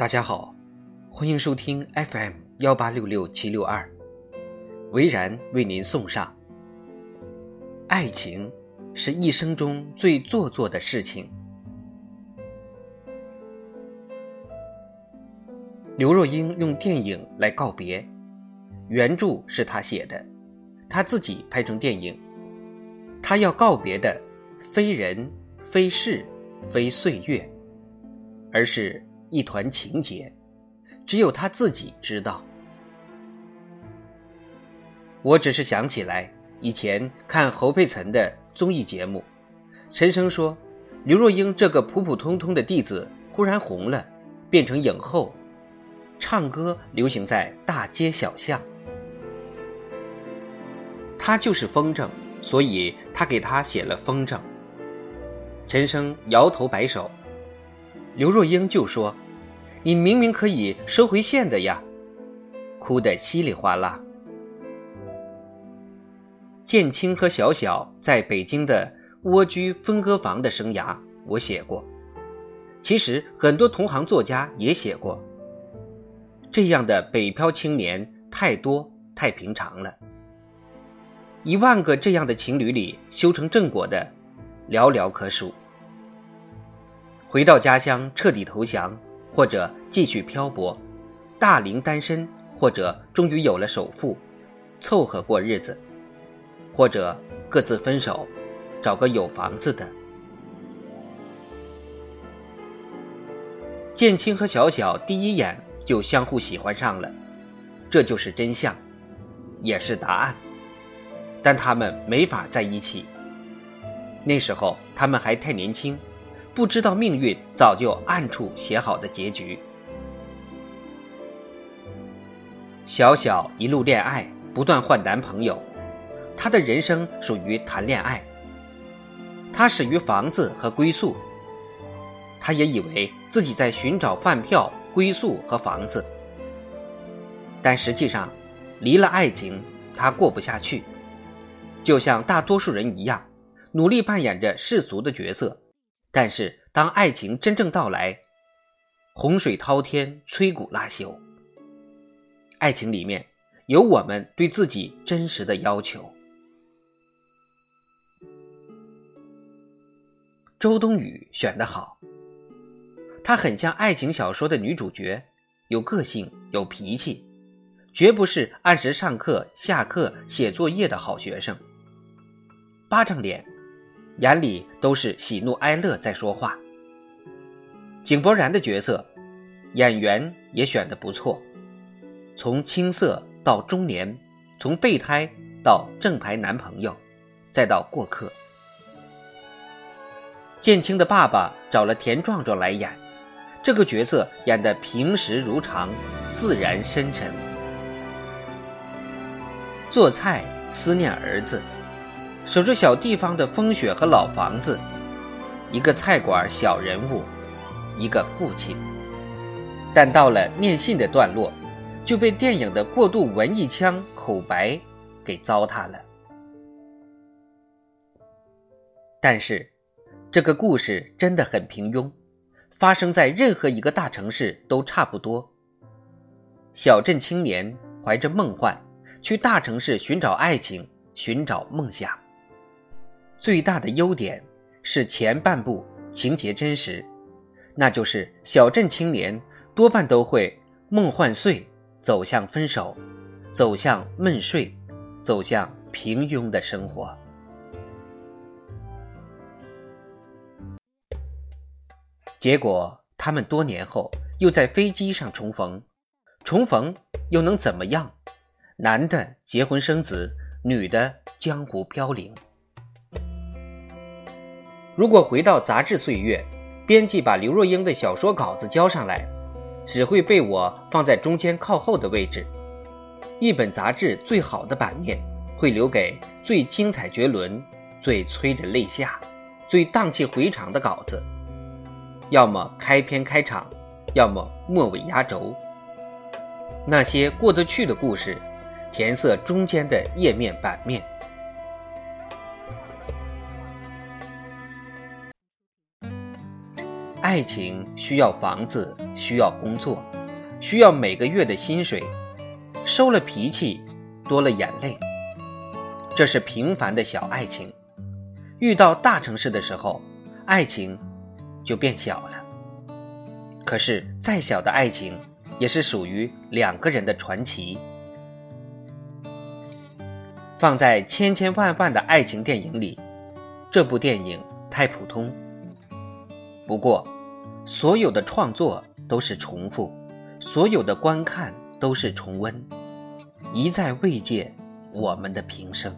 大家好，欢迎收听 FM 幺八六六七六二，维然为您送上。爱情是一生中最做作的事情。刘若英用电影来告别，原著是她写的，她自己拍成电影。她要告别的，非人，非事，非岁月，而是。一团情结，只有他自己知道。我只是想起来以前看侯佩岑的综艺节目，陈升说，刘若英这个普普通通的弟子忽然红了，变成影后，唱歌流行在大街小巷。他就是风筝，所以他给他写了风筝。陈升摇头摆手。刘若英就说：“你明明可以收回线的呀！”哭得稀里哗啦。建青和小小在北京的蜗居分割房的生涯，我写过。其实很多同行作家也写过。这样的北漂青年太多太平常了。一万个这样的情侣里，修成正果的寥寥可数。回到家乡彻底投降，或者继续漂泊，大龄单身，或者终于有了首付，凑合过日子，或者各自分手，找个有房子的。建青和小小第一眼就相互喜欢上了，这就是真相，也是答案。但他们没法在一起。那时候他们还太年轻。不知道命运早就暗处写好的结局。小小一路恋爱，不断换男朋友，她的人生属于谈恋爱。她始于房子和归宿，她也以为自己在寻找饭票、归宿和房子，但实际上，离了爱情，她过不下去，就像大多数人一样，努力扮演着世俗的角色。但是，当爱情真正到来，洪水滔天，摧骨拉朽。爱情里面有我们对自己真实的要求。周冬雨选的好，她很像爱情小说的女主角，有个性，有脾气，绝不是按时上课、下课、写作业的好学生。巴掌脸。眼里都是喜怒哀乐在说话。井柏然的角色，演员也选的不错，从青涩到中年，从备胎到正牌男朋友，再到过客。建青的爸爸找了田壮壮来演，这个角色演得平实如常，自然深沉。做菜思念儿子。守着小地方的风雪和老房子，一个菜馆小人物，一个父亲。但到了念信的段落，就被电影的过度文艺腔口白给糟蹋了。但是，这个故事真的很平庸，发生在任何一个大城市都差不多。小镇青年怀着梦幻，去大城市寻找爱情，寻找梦想。最大的优点是前半部情节真实，那就是小镇青年多半都会梦幻碎，走向分手，走向闷睡，走向平庸的生活。结果他们多年后又在飞机上重逢，重逢又能怎么样？男的结婚生子，女的江湖飘零。如果回到杂志岁月，编辑把刘若英的小说稿子交上来，只会被我放在中间靠后的位置。一本杂志最好的版面会留给最精彩绝伦、最催人泪下、最荡气回肠的稿子，要么开篇开场，要么末尾压轴。那些过得去的故事，填色中间的页面版面。爱情需要房子，需要工作，需要每个月的薪水，收了脾气，多了眼泪。这是平凡的小爱情。遇到大城市的时候，爱情就变小了。可是再小的爱情，也是属于两个人的传奇。放在千千万万的爱情电影里，这部电影太普通。不过，所有的创作都是重复，所有的观看都是重温，一再慰藉我们的平生。